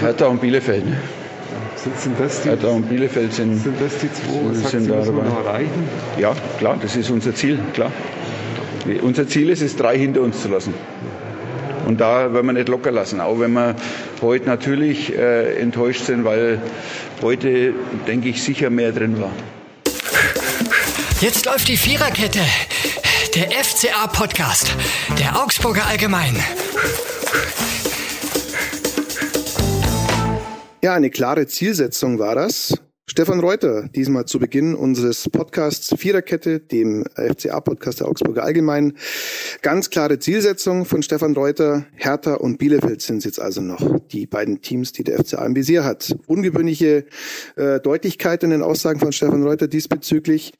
Hertha und Bielefeld. Ne? Sind, sind, das die, Hertha und Bielefeld sind, sind das die zwei, sind, sagt, sind sie da müssen wir dabei. noch erreichen? Ja, klar, das ist unser Ziel, klar. Unser Ziel ist es, drei hinter uns zu lassen. Und da werden wir nicht locker lassen, auch wenn wir heute natürlich äh, enttäuscht sind, weil heute, denke ich, sicher mehr drin war. Jetzt läuft die Viererkette. Der FCA-Podcast. Der Augsburger Allgemein. Ja, eine klare Zielsetzung war das. Stefan Reuter, diesmal zu Beginn unseres Podcasts Viererkette, dem FCA-Podcast der Augsburger Allgemein. Ganz klare Zielsetzung von Stefan Reuter. Hertha und Bielefeld sind es jetzt also noch die beiden Teams, die der FCA im Visier hat. Ungewöhnliche äh, Deutlichkeit in den Aussagen von Stefan Reuter diesbezüglich.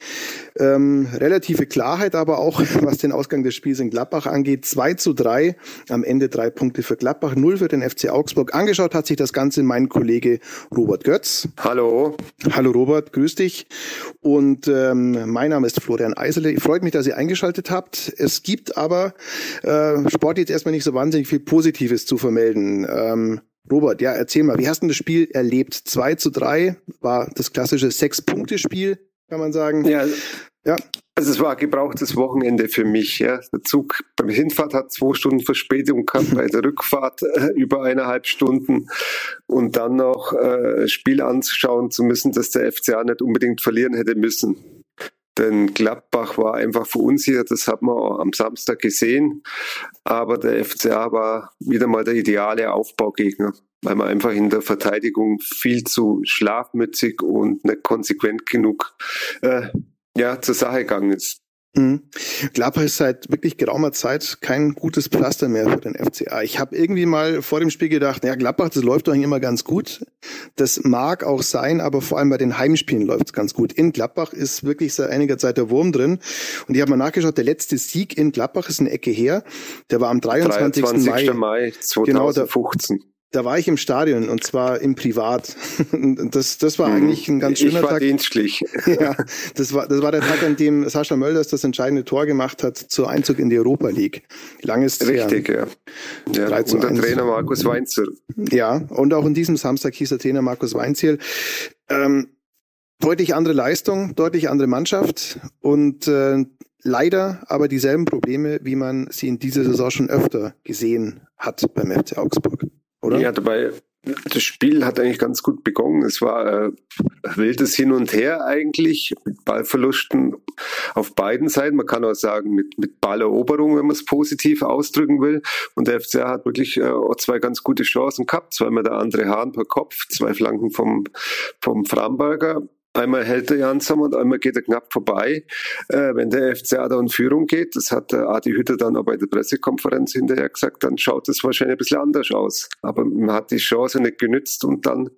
Ähm, relative Klarheit aber auch, was den Ausgang des Spiels in Gladbach angeht. 2 zu 3, am Ende drei Punkte für Gladbach, 0 für den FC Augsburg. Angeschaut hat sich das Ganze mein Kollege Robert Götz. Hallo. Hallo Robert, grüß dich. Und ähm, mein Name ist Florian Eisele. Freut mich, dass ihr eingeschaltet habt. Es gibt aber äh, Sport jetzt erstmal nicht so wahnsinnig viel Positives zu vermelden. Ähm, Robert, ja, erzähl mal, wie hast du das Spiel erlebt? 2 zu 3 war das klassische Sechs-Punkte-Spiel, kann man sagen. Ja, Ja, also es war ein gebrauchtes Wochenende für mich. Ja. Der Zug beim Hinfahrt hat zwei Stunden Verspätung gehabt, bei der Rückfahrt äh, über eineinhalb Stunden und dann noch äh, Spiel anzuschauen zu müssen, dass der FCA nicht unbedingt verlieren hätte müssen. Denn Gladbach war einfach verunsichert, das hat man auch am Samstag gesehen. Aber der FCA war wieder mal der ideale Aufbaugegner, weil man einfach in der Verteidigung viel zu schlafmützig und nicht konsequent genug äh, ja, zur Sache gegangen ist. Mhm. Gladbach ist seit wirklich geraumer Zeit kein gutes Pflaster mehr für den FCA. Ich habe irgendwie mal vor dem Spiel gedacht, ja, Gladbach, das läuft doch immer ganz gut. Das mag auch sein, aber vor allem bei den Heimspielen läuft es ganz gut. In Gladbach ist wirklich seit einiger Zeit der Wurm drin. Und ich habe mal nachgeschaut, der letzte Sieg in Gladbach ist eine Ecke her. Der war am 23. 23. Mai. Mai Genau, da- 2015. Da war ich im Stadion und zwar im Privat. Das, das war eigentlich ein ganz ich schöner war Tag. dienstlich. Ja, das war, das war der Tag, an dem Sascha Mölders das entscheidende Tor gemacht hat zur Einzug in die Europa League. Lang ist Richtig, ja. ja. 3 zu Und der 1. Trainer Markus Weinzer. Ja, und auch an diesem Samstag hieß der Trainer Markus Weinziel. Ähm, deutlich andere Leistung, deutlich andere Mannschaft und äh, leider aber dieselben Probleme, wie man sie in dieser Saison schon öfter gesehen hat beim FC Augsburg, oder? Ja, dabei, das Spiel hat eigentlich ganz gut begonnen. Es war äh, wildes Hin und Her eigentlich, mit Ballverlusten auf beiden Seiten. Man kann auch sagen, mit, mit Balleroberung, wenn man es positiv ausdrücken will. Und der FCA hat wirklich äh, auch zwei ganz gute Chancen gehabt. Zweimal der andere Hahn per Kopf, zwei Flanken vom, vom Framberger. Einmal hält der Jansam und einmal geht er knapp vorbei. Äh, wenn der FCA da in Führung geht, das hat der Adi Hütter dann auch bei der Pressekonferenz hinterher gesagt, dann schaut es wahrscheinlich ein bisschen anders aus. Aber man hat die Chance nicht genützt und dann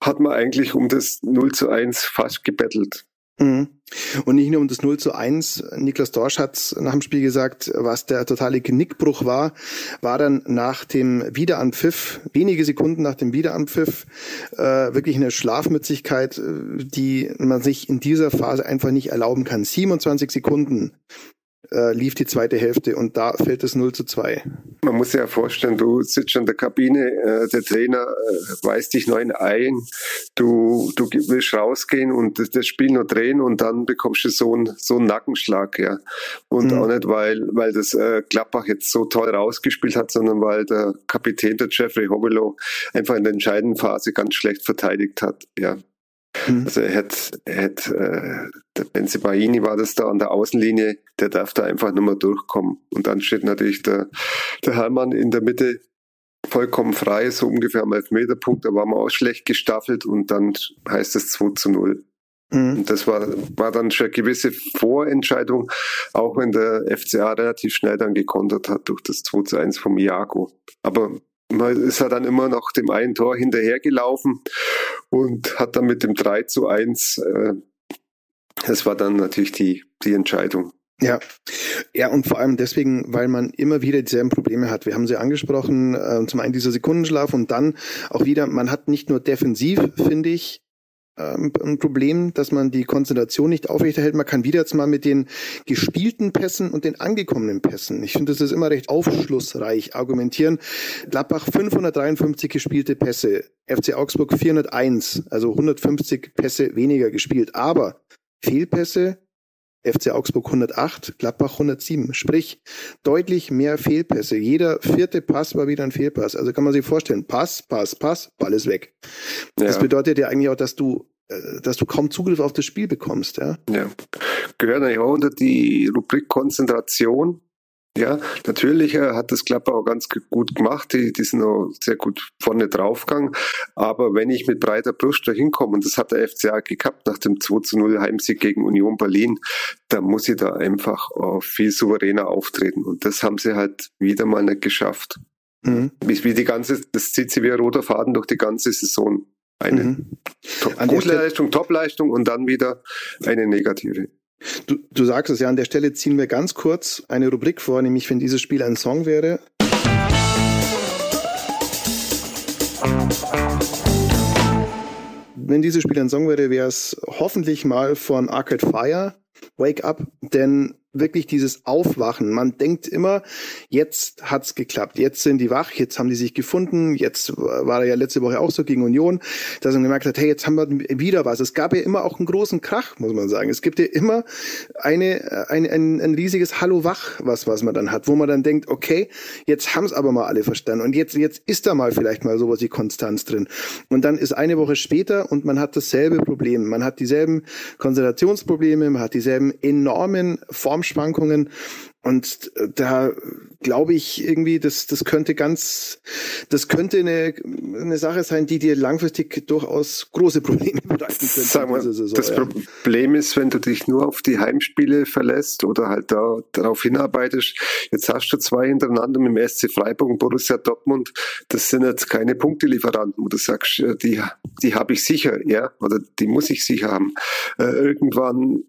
hat man eigentlich um das 0 zu 1 fast gebettelt. Mhm. Und nicht nur um das 0 zu 1. Niklas Dorsch hat nach dem Spiel gesagt, was der totale Genickbruch war, war dann nach dem Wiederanpfiff, wenige Sekunden nach dem Wiederanpfiff, äh, wirklich eine Schlafmützigkeit, äh, die man sich in dieser Phase einfach nicht erlauben kann. 27 Sekunden äh, lief die zweite Hälfte und da fällt es 0 zu 2. Man muss sich ja vorstellen, du sitzt in der Kabine, äh, der Trainer äh, weist dich neu ein, du, du willst rausgehen und das, das Spiel noch drehen und dann bekommst du so einen, so einen Nackenschlag, ja. Und Mhm. auch nicht, weil, weil das äh, Gladbach jetzt so toll rausgespielt hat, sondern weil der Kapitän, der Jeffrey Hobelow, einfach in der entscheidenden Phase ganz schlecht verteidigt hat, ja. Mhm. Also er hätte, er hätte äh, der Benzibaini war das da an der Außenlinie, der darf da einfach nicht mehr durchkommen. Und dann steht natürlich der, der Hermann in der Mitte vollkommen frei, so ungefähr am Elfmeterpunkt, da war man auch schlecht gestaffelt und dann heißt es 2 zu 0. Mhm. Und das war, war dann schon eine gewisse Vorentscheidung, auch wenn der FCA relativ schnell dann gekontert hat durch das 2 zu 1 vom Iago. Aber man ist ja dann immer noch dem einen Tor hinterhergelaufen und hat dann mit dem 3 zu 1, äh, das war dann natürlich die, die Entscheidung. Ja, ja, und vor allem deswegen, weil man immer wieder dieselben Probleme hat. Wir haben sie angesprochen, äh, zum einen dieser Sekundenschlaf und dann auch wieder, man hat nicht nur defensiv, finde ich, ein Problem, dass man die Konzentration nicht aufrechterhält. Man kann wieder jetzt mal mit den gespielten Pässen und den angekommenen Pässen. Ich finde, das ist immer recht aufschlussreich argumentieren. Gladbach 553 gespielte Pässe, FC Augsburg 401, also 150 Pässe weniger gespielt. Aber Fehlpässe FC Augsburg 108, Gladbach 107. Sprich, deutlich mehr Fehlpässe. Jeder vierte Pass war wieder ein Fehlpass. Also kann man sich vorstellen, Pass, Pass, Pass, Ball ist weg. Ja. Das bedeutet ja eigentlich auch, dass du äh, dass du kaum Zugriff auf das Spiel bekommst, ja. Ja. Gehört eigentlich auch unter die Rubrik Konzentration. Ja, natürlich äh, hat das Klapper auch ganz gut gemacht. Die, die sind auch sehr gut vorne draufgegangen. Aber wenn ich mit breiter Brust da hinkomme, und das hat der FCA gehabt nach dem 2 zu 0 Heimsieg gegen Union Berlin, dann muss ich da einfach viel souveräner auftreten. Und das haben sie halt wieder mal nicht geschafft. Mhm. Wie, wie die ganze, das zieht sie wie ein roter Faden durch die ganze Saison. Eine mhm. gute Leistung, Top-Leistung und dann wieder eine negative. Du, du sagst es ja, an der Stelle ziehen wir ganz kurz eine Rubrik vor, nämlich wenn dieses Spiel ein Song wäre. Wenn dieses Spiel ein Song wäre, wäre es hoffentlich mal von Arcade Fire, Wake Up, denn wirklich dieses Aufwachen. Man denkt immer, jetzt hat's geklappt, jetzt sind die wach, jetzt haben die sich gefunden, jetzt war er ja letzte Woche auch so gegen Union, dass man gemerkt hat, hey, jetzt haben wir wieder was. Es gab ja immer auch einen großen Krach, muss man sagen. Es gibt ja immer eine, ein, ein, ein riesiges Hallo wach, was, was man dann hat, wo man dann denkt, okay, jetzt haben's aber mal alle verstanden und jetzt, jetzt ist da mal vielleicht mal sowas wie Konstanz drin. Und dann ist eine Woche später und man hat dasselbe Problem. Man hat dieselben Konzentrationsprobleme, man hat dieselben enormen Form Formschwankungen. Und da glaube ich irgendwie, das, das könnte ganz, das könnte eine, eine Sache sein, die dir langfristig durchaus große Probleme bereiten könnte. Sag mal, Saison, das ja. Problem ist, wenn du dich nur auf die Heimspiele verlässt oder halt da, darauf hinarbeitest, jetzt hast du zwei hintereinander mit dem SC Freiburg und Borussia Dortmund, das sind jetzt keine Punktelieferanten, wo du sagst, die, die habe ich sicher, ja, oder die muss ich sicher haben. Äh, irgendwann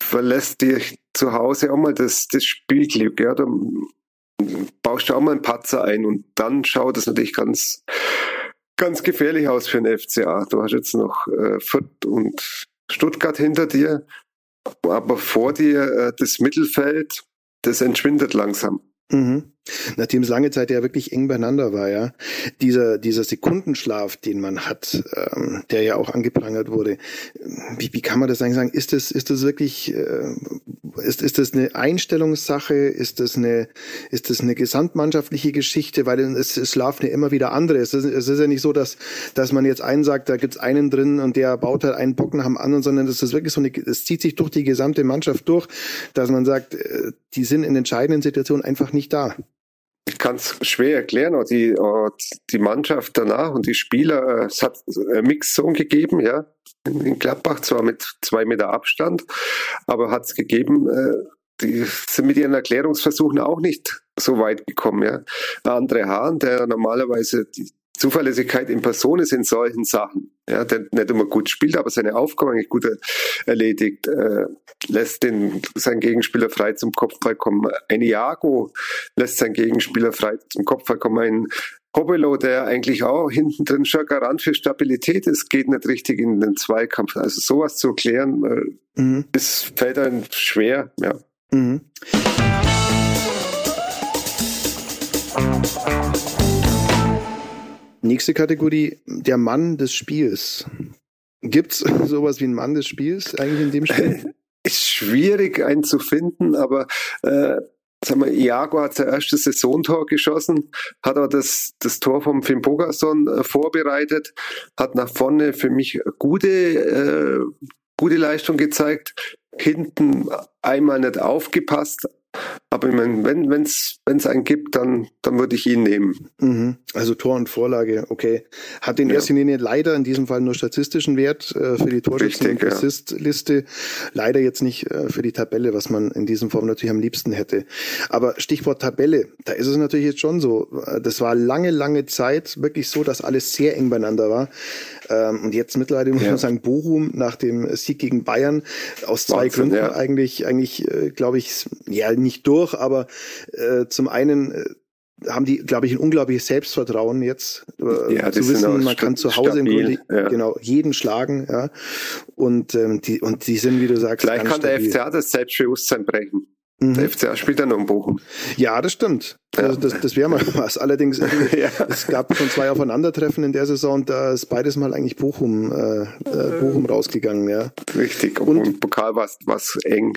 verlässt dir zu Hause auch mal das, das Spielglück. Ja? Da baust du auch mal einen Patzer ein und dann schaut es natürlich ganz, ganz gefährlich aus für den FCA. Du hast jetzt noch äh, Fürth und Stuttgart hinter dir, aber vor dir äh, das Mittelfeld, das entschwindet langsam. Mhm. Nachdem es lange Zeit ja wirklich eng beieinander war, ja, dieser, dieser Sekundenschlaf, den man hat, ähm, der ja auch angeprangert wurde, wie, wie kann man das eigentlich sagen? Ist das, ist das wirklich, äh, ist, ist das eine Einstellungssache? Ist das eine, ist das eine gesamtmannschaftliche Geschichte? Weil es, es schlafen ja immer wieder andere. Es ist, es ist ja nicht so, dass, dass man jetzt einen sagt, da gibt's einen drin und der baut halt einen Bocken am anderen, sondern das ist wirklich so eine, es zieht sich durch die gesamte Mannschaft durch, dass man sagt, äh, die sind in entscheidenden Situationen einfach nicht da ich kann es schwer erklären, auch die, die Mannschaft danach und die Spieler, äh, es hat eine Mixzone gegeben, ja, in Gladbach, zwar mit zwei Meter Abstand, aber hat es gegeben, äh, die sind mit ihren Erklärungsversuchen auch nicht so weit gekommen, ja. Andre Hahn, der normalerweise die, Zuverlässigkeit in Person ist in solchen Sachen. Ja, der nicht immer gut spielt, aber seine Aufgabe eigentlich gut erledigt, äh, lässt den, seinen Gegenspieler frei zum Kopfball kommen. Ein Iago lässt seinen Gegenspieler frei zum Kopfball kommen. Ein Hobelo, der eigentlich auch hinten drin schon Garant für Stabilität ist, geht nicht richtig in den Zweikampf. Also sowas zu erklären, äh, mhm. ist, fällt einem schwer, ja. Mhm. Nächste Kategorie, der Mann des Spiels. Gibt's sowas wie einen Mann des Spiels eigentlich in dem Spiel? Ist schwierig, einen zu finden, aber äh, sag mal, Iago hat sein erstes Saisontor geschossen, hat aber das, das Tor vom Finn Bogason äh, vorbereitet, hat nach vorne für mich gute, äh, gute Leistung gezeigt, hinten einmal nicht aufgepasst, aber ich meine, wenn es wenn's einen gibt, dann, dann würde ich ihn nehmen. Mhm. Also Tor und Vorlage, okay. Hat in ja. erster Linie leider in diesem Fall nur statistischen Wert äh, für die Torschützen- und Assist-Liste. Ja. Leider jetzt nicht äh, für die Tabelle, was man in diesem Form natürlich am liebsten hätte. Aber Stichwort Tabelle, da ist es natürlich jetzt schon so. Äh, das war lange, lange Zeit wirklich so, dass alles sehr eng beieinander war. Ähm, und jetzt mittlerweile muss ja. man sagen, Bochum nach dem Sieg gegen Bayern aus zwei Wahnsinn, Gründen eigentlich, eigentlich, äh, glaube ich, ja, nicht durch, aber äh, zum einen äh, haben die, glaube ich, ein unglaubliches Selbstvertrauen jetzt äh, Ja, zu wissen, man kann zu Hause im stabil, Grunde ja. genau jeden schlagen, ja. Und ähm, die und die sind, wie du sagst, Vielleicht kann der stabil. FCA das Selbstbewusstsein brechen. Mhm. Der FCA spielt dann noch in Bochum. Ja, das stimmt. Also das, das wäre mal was. Allerdings, Ja. es gab schon zwei Aufeinandertreffen in der Saison, da ist beides mal eigentlich Bochum, äh, äh, Bochum rausgegangen, ja. Richtig. Und- Und, im Pokal war es eng.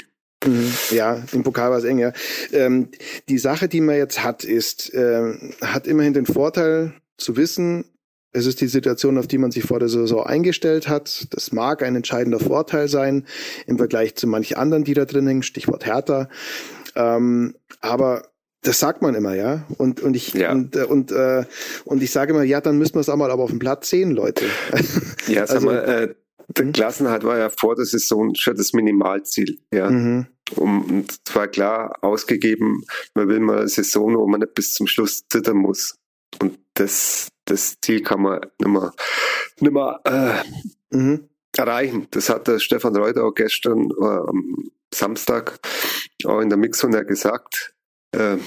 Mhm. Ja, im Pokal war es eng, ja. Ähm, die Sache, die man jetzt hat, ist, ähm, hat immerhin den Vorteil zu wissen, es ist die Situation, auf die man sich vor der Saison eingestellt hat. Das mag ein entscheidender Vorteil sein im Vergleich zu manch anderen, die da drin hängen, Stichwort Hertha. Ähm, aber das sagt man immer, ja. Und, und ich, Ja. und, äh, und, äh, und ich sage immer, ja, dann müssen wir es auch mal aber auf dem Platz sehen, Leute. Ja, sag Also- mal, äh, der Mhm. Klassenhalt war ja vor der Saison schon das Minimalziel. Ja. mhm. Um, und es war klar ausgegeben, man will mal eine Saison, wo man nicht bis zum Schluss zittern muss. Und das, das Ziel kann man nicht mehr, nicht mehr äh, Mhm. erreichen. Das hat der Stefan Reuter auch gestern äh, am Samstag auch in der Mixzone gesagt. Äh,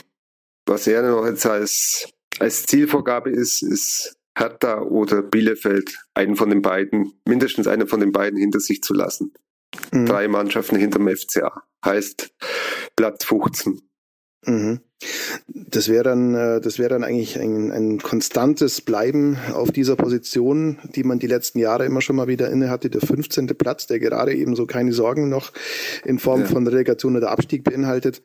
was er noch jetzt als, als Zielvorgabe ist, ist Hertha oder Bielefeld, einen von den beiden, mindestens einen von den beiden hinter sich zu lassen. Mhm. Drei Mannschaften hinterm FCA. Heißt Platz 15. Mhm. Das wäre dann, äh, das wäre dann eigentlich ein, ein konstantes Bleiben auf dieser Position, die man die letzten Jahre immer schon mal wieder inne hatte. Der 15. Platz, der gerade eben so keine Sorgen noch in Form Ja. von Relegation oder Abstieg beinhaltet.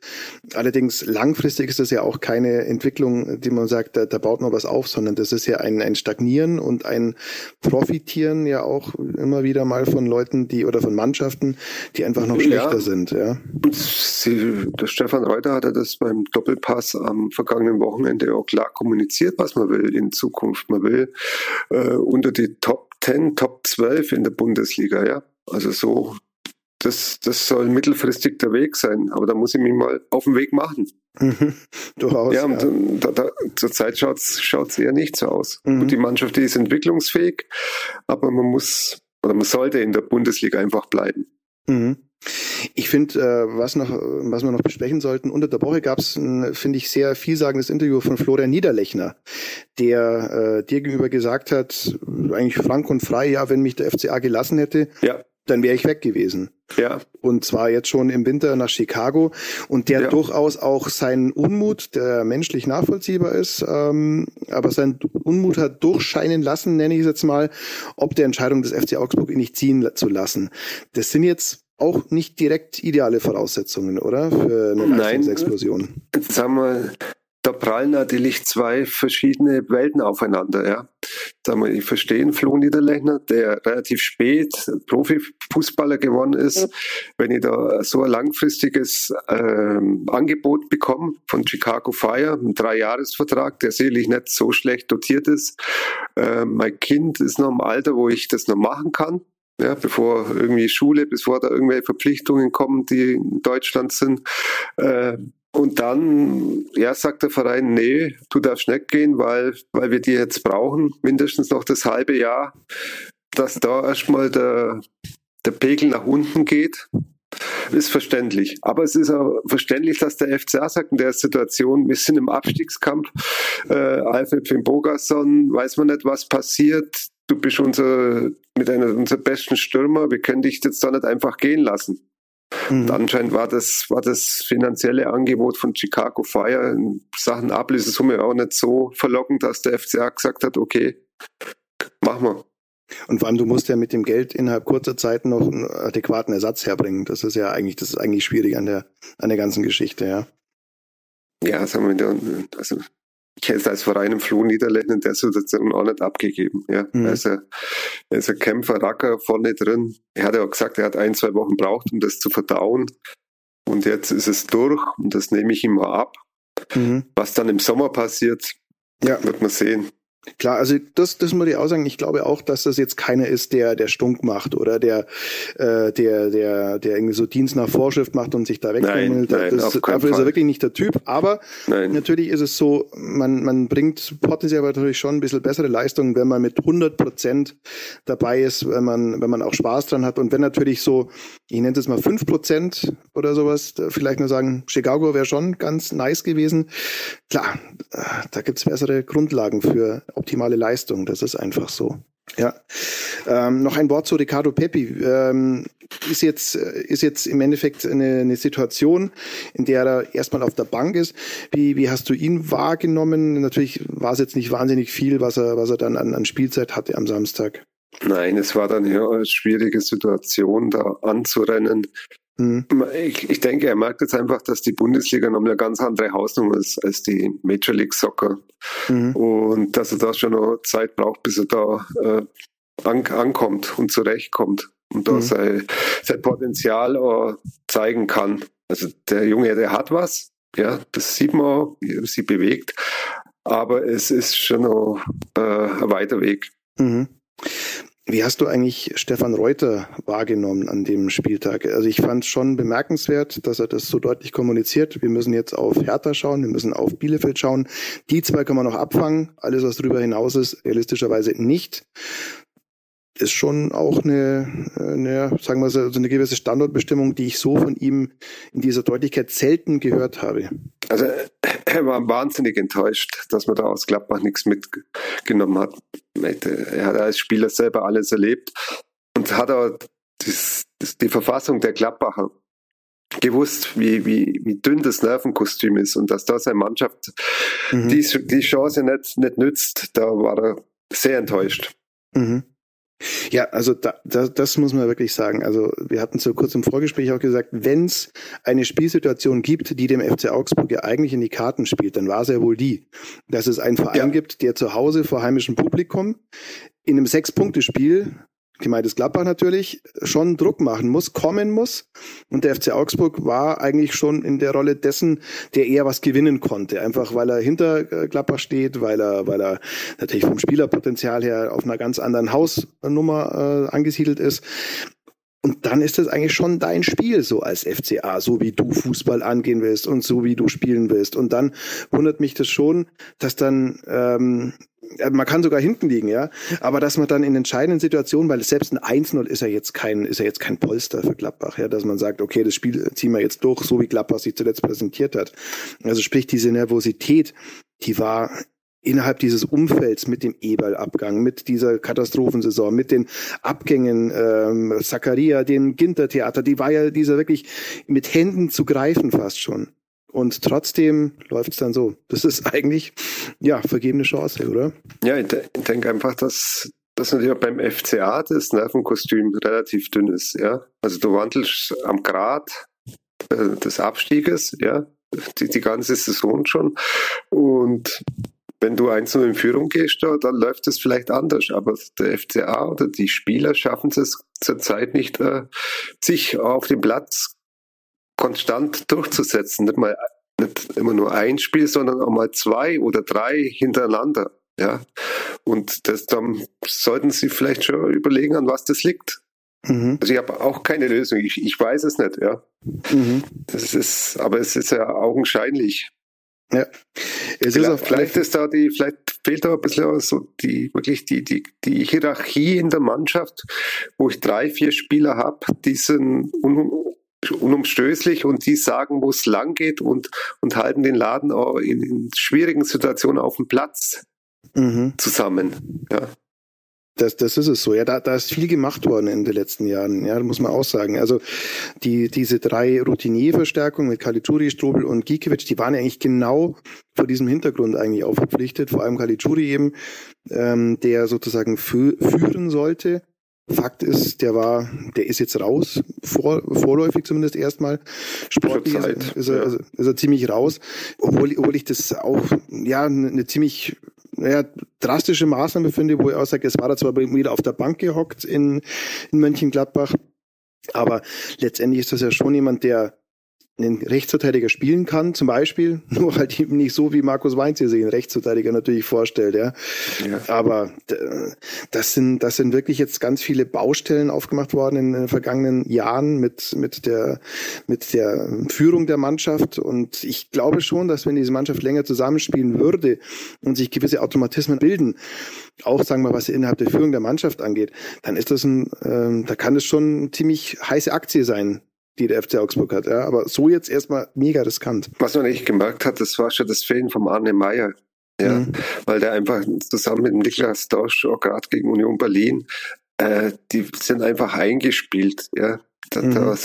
Allerdings langfristig ist das ja auch keine Entwicklung, die man sagt, da, da baut man was auf, sondern das ist ja ein, ein Stagnieren und ein Profitieren ja auch immer wieder mal von Leuten, die oder von Mannschaften, die einfach noch Ja. schlechter sind. Ja. Und sie, der Stefan Reuter hat ja das beim Doppelpass am vergangenen Wochenende auch klar kommuniziert, was man will in Zukunft. Man will äh, unter die Top 10, Top 12 in der Bundesliga, ja. Also so, das, das soll mittelfristig der Weg sein. Aber da muss ich mich mal auf den Weg machen. Mhm. Durchaus. ja, ja. und da, da, zurzeit schaut's schaut's eher nicht so aus. Mhm. Und die Mannschaft, die ist entwicklungsfähig, aber man muss oder man sollte in der Bundesliga einfach bleiben. Mhm. Ich finde, äh, was noch, was wir noch besprechen sollten, unter der Woche gab es ein, finde ich, sehr vielsagendes Interview von Florian Niederlechner, der äh, dir gegenüber gesagt hat, eigentlich frank und frei, ja, wenn mich der FCA gelassen hätte, Ja, dann wäre ich weg gewesen. ja, Und zwar jetzt schon im Winter nach Chicago. Und der Ja. durchaus auch seinen Unmut, der menschlich nachvollziehbar ist, ähm, aber seinen Unmut hat durchscheinen lassen, nenne ich es jetzt mal, ob der Entscheidung des FC Augsburg ihn nicht ziehen zu lassen. Das sind jetzt auch nicht direkt ideale Voraussetzungen, oder? Für eine Nein. Leistungsexplosion. Jetzt sagen wir, da prallen natürlich zwei verschiedene Welten aufeinander, ja. Sagen wir, ich verstehe Flo Niederlechner, der relativ spät Profifußballer geworden ist. Wenn ich da so ein langfristiges ähm, Angebot bekomme von Chicago Fire, ein Dreijahresvertrag, der sicherlich nicht so schlecht dotiert ist. Äh, mein Kind ist noch im Alter, wo ich das noch machen kann. Ja, bevor irgendwie Schule, bevor da irgendwelche Verpflichtungen kommen, die in Deutschland sind. Äh, und dann, ja, sagt der Verein, nee, du darfst nicht gehen, weil, weil wir die jetzt brauchen, mindestens noch das halbe Jahr, dass da erstmal der, der Pegel nach unten geht, ist verständlich. Aber es ist auch verständlich, dass der FCA sagt in der Situation, wir sind im Abstiegskampf, äh, Alfred Finn Bogason, weiß man nicht, was passiert, du bist unser, mit einer unserer besten Stürmer, wir können dich jetzt da nicht einfach gehen lassen. Mhm. Und anscheinend war das, war das finanzielle Angebot von Chicago Fire in Sachen Ablösesumme auch nicht so verlockend, dass der FCA gesagt hat, okay, machen wir. Und vor allem, du musst ja mit dem Geld innerhalb kurzer Zeit noch einen adäquaten Ersatz herbringen. Das ist ja eigentlich, das ist eigentlich schwierig an der, an der ganzen Geschichte, ja. Ja, sagen wir, also ich hätte als Verein im Floh Niederlanden in der Situation auch nicht abgegeben. Ja. Mhm. Er, ist ein, er ist ein Kämpfer, Racker vorne drin. Er hat ja auch gesagt, er hat ein, zwei Wochen braucht, um das zu verdauen. Und jetzt ist es durch und das nehme ich ihm mal ab. Mhm. Was dann im Sommer passiert, Ja. wird man sehen. Klar, also das, das muss ich auch sagen. Ich glaube auch, dass das jetzt keiner ist, der der Stunk macht oder der äh, der der der irgendwie so Dienst nach Vorschrift macht und sich da wegfummelt. Dafür ist er wirklich nicht der Typ. Aber nein. natürlich ist es so, man man bringt potenziell natürlich schon ein bisschen bessere Leistungen, wenn man mit 100 Prozent dabei ist, wenn man wenn man auch Spaß dran hat und wenn natürlich so, ich nenne es mal 5 Prozent oder sowas, vielleicht nur sagen, Chicago wäre schon ganz nice gewesen. Klar, äh, da gibt's bessere Grundlagen für optimale Leistung. Das ist einfach so. Ja. Ähm, noch ein Wort zu Ricardo Pepi. Ähm, ist jetzt, ist jetzt im Endeffekt eine, eine Situation, in der er erstmal auf der Bank ist. Wie, wie hast du ihn wahrgenommen? Natürlich war es jetzt nicht wahnsinnig viel, was er, was er dann an, an Spielzeit hatte am Samstag. Nein, es war dann ja eine schwierige Situation, da anzurennen. Mhm. Ich, ich denke, er merkt jetzt einfach, dass die Bundesliga noch eine ganz andere Hausnummer ist als die Major League Soccer. Mhm. Und dass er da schon noch Zeit braucht, bis er da äh, an, ankommt und zurechtkommt und da mhm. sein, sein Potenzial äh, zeigen kann. Also der Junge, der hat was, ja, das sieht man, wie er sich bewegt, aber es ist schon noch äh, ein weiter Weg. Mhm. Wie hast du eigentlich Stefan Reuter wahrgenommen an dem Spieltag? Also ich fand es schon bemerkenswert, dass er das so deutlich kommuniziert. Wir müssen jetzt auf Hertha schauen, wir müssen auf Bielefeld schauen. Die zwei kann man noch abfangen. Alles, was darüber hinaus ist, realistischerweise nicht ist schon auch eine, eine, sagen wir so, eine gewisse Standortbestimmung, die ich so von ihm in dieser Deutlichkeit selten gehört habe. Also er war wahnsinnig enttäuscht, dass man da aus Gladbach nichts mitgenommen hat. Er hat als Spieler selber alles erlebt und hat auch das, das, die Verfassung der Gladbacher gewusst, wie, wie, wie dünn das Nervenkostüm ist und dass da seine Mannschaft mhm. die, die Chance nicht, nicht nützt, da war er sehr enttäuscht. Mhm. Ja, also da, da, das muss man wirklich sagen. Also wir hatten so kurz im Vorgespräch auch gesagt, wenn es eine Spielsituation gibt, die dem FC Augsburg ja eigentlich in die Karten spielt, dann war es ja wohl die, dass es einen Verein ja. gibt, der zu Hause vor heimischem Publikum in einem Sechs-Punkte-Spiel gemeint ist Gladbach natürlich, schon Druck machen muss, kommen muss. Und der FC Augsburg war eigentlich schon in der Rolle dessen, der eher was gewinnen konnte. Einfach weil er hinter äh, Gladbach steht, weil er, weil er natürlich vom Spielerpotenzial her auf einer ganz anderen Hausnummer äh, angesiedelt ist. Und dann ist das eigentlich schon dein Spiel so als FCA, so wie du Fußball angehen willst und so wie du spielen willst. Und dann wundert mich das schon, dass dann ähm, man kann sogar hinten liegen, ja, aber dass man dann in entscheidenden Situationen, weil selbst ein 1-0 ist ja jetzt kein ist ja jetzt kein Polster für Gladbach, ja, dass man sagt, okay, das Spiel ziehen wir jetzt durch, so wie Gladbach sich zuletzt präsentiert hat. Also sprich diese Nervosität, die war innerhalb dieses Umfelds mit dem Eberl-Abgang, mit dieser Katastrophensaison, mit den Abgängen ähm, Zakaria, dem Ginter-Theater, die war ja dieser wirklich mit Händen zu greifen fast schon. Und trotzdem läuft es dann so. Das ist eigentlich, ja, vergebene Chance, oder? Ja, ich, ich denke einfach, dass, dass natürlich auch beim FCA das Nervenkostüm relativ dünn ist, ja. Also du wandelst am Grad äh, des Abstieges, ja, die, die ganze Saison schon. Und wenn du eins in Führung gehst, dann läuft es vielleicht anders. Aber der FCA oder die Spieler schaffen es zurzeit nicht, äh, sich auf dem Platz konstant durchzusetzen. Nicht mal nicht immer nur ein Spiel, sondern auch mal zwei oder drei hintereinander. Ja. Und das dann sollten Sie vielleicht schon überlegen, an was das liegt. Mhm. Also ich habe auch keine Lösung. Ich, ich weiß es nicht, ja. Mhm. Das ist, aber es ist ja augenscheinlich. Ja. Es vielleicht, ist vielleicht ist da die, vielleicht fehlt da ein bisschen so die, wirklich die, die, die Hierarchie in der Mannschaft, wo ich drei, vier Spieler habe, die sind un, unumstößlich und die sagen, wo es lang geht und, und halten den Laden auch in, in schwierigen Situationen auf dem Platz mhm. zusammen. Ja. Das, das ist es so. Ja, da, da ist viel gemacht worden in den letzten Jahren. Ja, muss man auch sagen. Also die, diese drei Routinierverstärkungen mit Kalituri, Strobel und Gikiewicz, die waren ja eigentlich genau vor diesem Hintergrund eigentlich auch verpflichtet. Vor allem Kalituri eben, ähm, der sozusagen fü führen sollte. Fakt ist, der war, der ist jetzt raus, vor, vorläufig zumindest erstmal. Sportlich ist, ist, er, also, ist er ziemlich raus, obwohl, obwohl ich das auch ja eine ziemlich naja, drastische Maßnahme finde, wo ich auch sage, es war da zwar wieder auf der Bank gehockt in, in Mönchengladbach, aber letztendlich ist das ja schon jemand, der einen Rechtsverteidiger spielen kann, zum Beispiel, nur halt eben nicht so, wie Markus Weinz hier sich einen Rechtsverteidiger natürlich vorstellt, ja. ja. Aber das sind, das sind wirklich jetzt ganz viele Baustellen aufgemacht worden in den vergangenen Jahren mit, mit der, mit der Führung der Mannschaft. Und ich glaube schon, dass wenn diese Mannschaft länger zusammenspielen würde und sich gewisse Automatismen bilden, auch sagen wir, was innerhalb der Führung der Mannschaft angeht, dann ist das ein, äh, da kann es schon eine ziemlich heiße Aktie sein, die der FC Augsburg hat. Ja, aber so jetzt erstmal mega riskant. Was man nicht gemerkt hat, das war schon das Fehlen vom Arne Meyer. Ja, mhm. weil der einfach zusammen mit Niklas Dorsch auch gerade gegen Union Berlin, äh, die sind einfach eingespielt. Ja, da, mhm. da,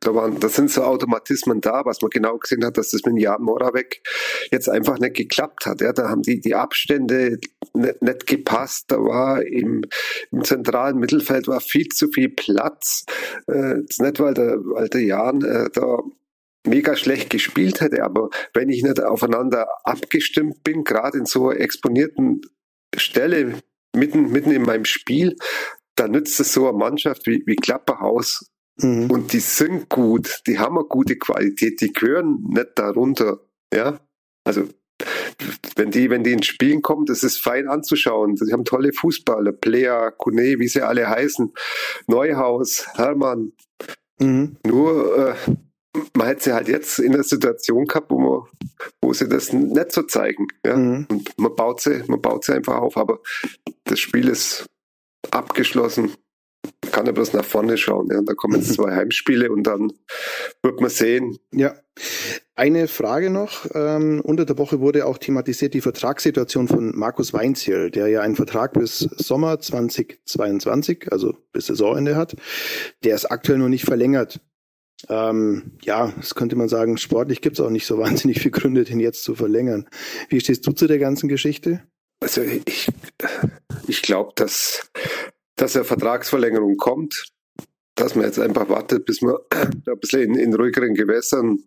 da, waren, da sind so Automatismen da, was man genau gesehen hat, dass das mit Jan Moravec jetzt einfach nicht geklappt hat. Ja, da haben die, die Abstände nicht, nicht gepasst. Da war im, im zentralen Mittelfeld war viel zu viel Platz. Äh, nicht, weil der, weil der Jan äh, da mega schlecht gespielt hätte, aber wenn ich nicht aufeinander abgestimmt bin, gerade in so einer exponierten Stelle mitten, mitten in meinem Spiel, dann nützt es so eine Mannschaft wie, wie Klapperhaus Mhm. Und die sind gut, die haben eine gute Qualität, die gehören nicht darunter. Ja, also wenn die, wenn die ins Spielen kommen, das ist fein anzuschauen. Sie haben tolle Fußballer, Player, Kune, wie sie alle heißen, Neuhaus, Hermann. Mhm. Nur äh, man hätte sie halt jetzt in der Situation gehabt, wo, man, wo sie das nicht so zeigen. Ja? Mhm. Und man baut sie, man baut sie einfach auf, aber das Spiel ist abgeschlossen kann ja bloß nach vorne schauen. Ja. Da kommen jetzt zwei Heimspiele und dann wird man sehen. Ja. Eine Frage noch. Ähm, unter der Woche wurde auch thematisiert die Vertragssituation von Markus Weinziel, der ja einen Vertrag bis Sommer 2022, also bis Saisonende hat. Der ist aktuell noch nicht verlängert. Ähm, ja, das könnte man sagen, sportlich gibt es auch nicht so wahnsinnig viel Gründe, den jetzt zu verlängern. Wie stehst du zu der ganzen Geschichte? Also ich, ich glaube, dass dass eine Vertragsverlängerung kommt, dass man jetzt einfach wartet, bis man ein bisschen in, in ruhigeren Gewässern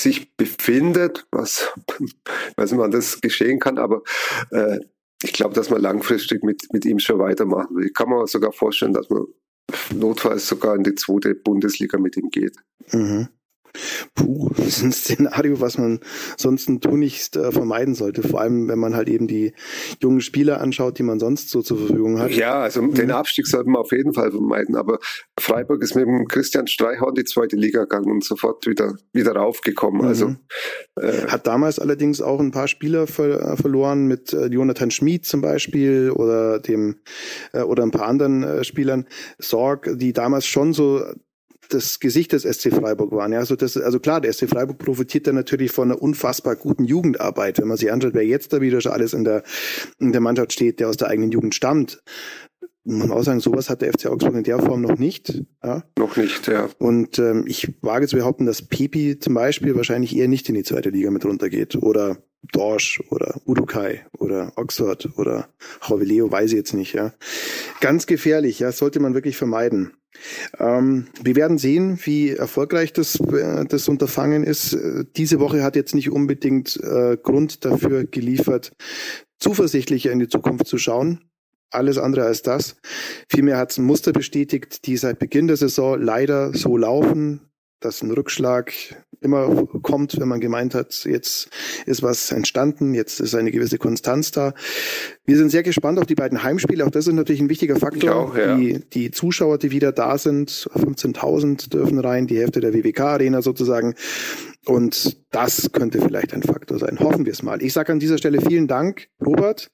sich befindet, was, weiß nicht, wann das geschehen kann, aber äh, ich glaube, dass man langfristig mit, mit ihm schon weitermachen will. Ich kann mir sogar vorstellen, dass man notfalls sogar in die zweite Bundesliga mit ihm geht. Mhm. Puh, das ist ein Szenario, was man sonst tunlichst äh, vermeiden sollte. Vor allem, wenn man halt eben die jungen Spieler anschaut, die man sonst so zur Verfügung hat. Ja, also mhm. den Abstieg sollte man auf jeden Fall vermeiden. Aber Freiburg ist mit dem Christian Streichhorn die zweite Liga gegangen und sofort wieder, wieder raufgekommen. Also, mhm. Also, äh, hat damals allerdings auch ein paar Spieler ver äh, verloren mit äh, Jonathan Schmid zum Beispiel oder dem, äh, oder ein paar anderen äh, Spielern. Sorg, die damals schon so das Gesicht des SC Freiburg waren. Ja, also das, also klar, der SC Freiburg profitiert dann natürlich von einer unfassbar guten Jugendarbeit. Wenn man sich anschaut, wer jetzt da wieder schon alles in der, in der Mannschaft steht, der aus der eigenen Jugend stammt. Man muss auch sagen, sowas hat der FC Augsburg in der Form noch nicht. Ja? Noch nicht, ja. Und ähm, ich wage zu behaupten, dass Pepi zum Beispiel wahrscheinlich eher nicht in die zweite Liga mit runtergeht. Oder Dorsch oder Udukai oder Oxford oder Leo, weiß ich jetzt nicht. Ja, Ganz gefährlich, ja, sollte man wirklich vermeiden. Ähm, wir werden sehen, wie erfolgreich das, äh, das Unterfangen ist. Diese Woche hat jetzt nicht unbedingt äh, Grund dafür geliefert, zuversichtlicher in die Zukunft zu schauen. Alles andere als das. Vielmehr hat es ein Muster bestätigt, die seit Beginn der Saison leider so laufen, dass ein Rückschlag immer kommt, wenn man gemeint hat, jetzt ist was entstanden, jetzt ist eine gewisse Konstanz da. Wir sind sehr gespannt auf die beiden Heimspiele. Auch das ist natürlich ein wichtiger Faktor. Auch, ja. die, die Zuschauer, die wieder da sind, 15.000 dürfen rein, die Hälfte der WWK-Arena sozusagen. Und das könnte vielleicht ein Faktor sein. Hoffen wir es mal. Ich sage an dieser Stelle vielen Dank, Robert.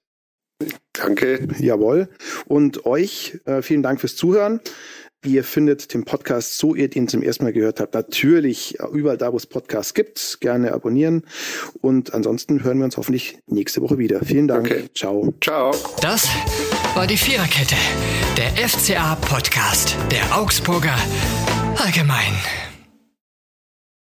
Danke. Jawohl. Und euch äh, vielen Dank fürs Zuhören. Ihr findet den Podcast, so ihr den zum ersten Mal gehört habt, natürlich überall da, wo es Podcasts gibt. Gerne abonnieren. Und ansonsten hören wir uns hoffentlich nächste Woche wieder. Vielen Dank. Okay. Ciao. Ciao. Das war die Viererkette, der FCA-Podcast der Augsburger Allgemein.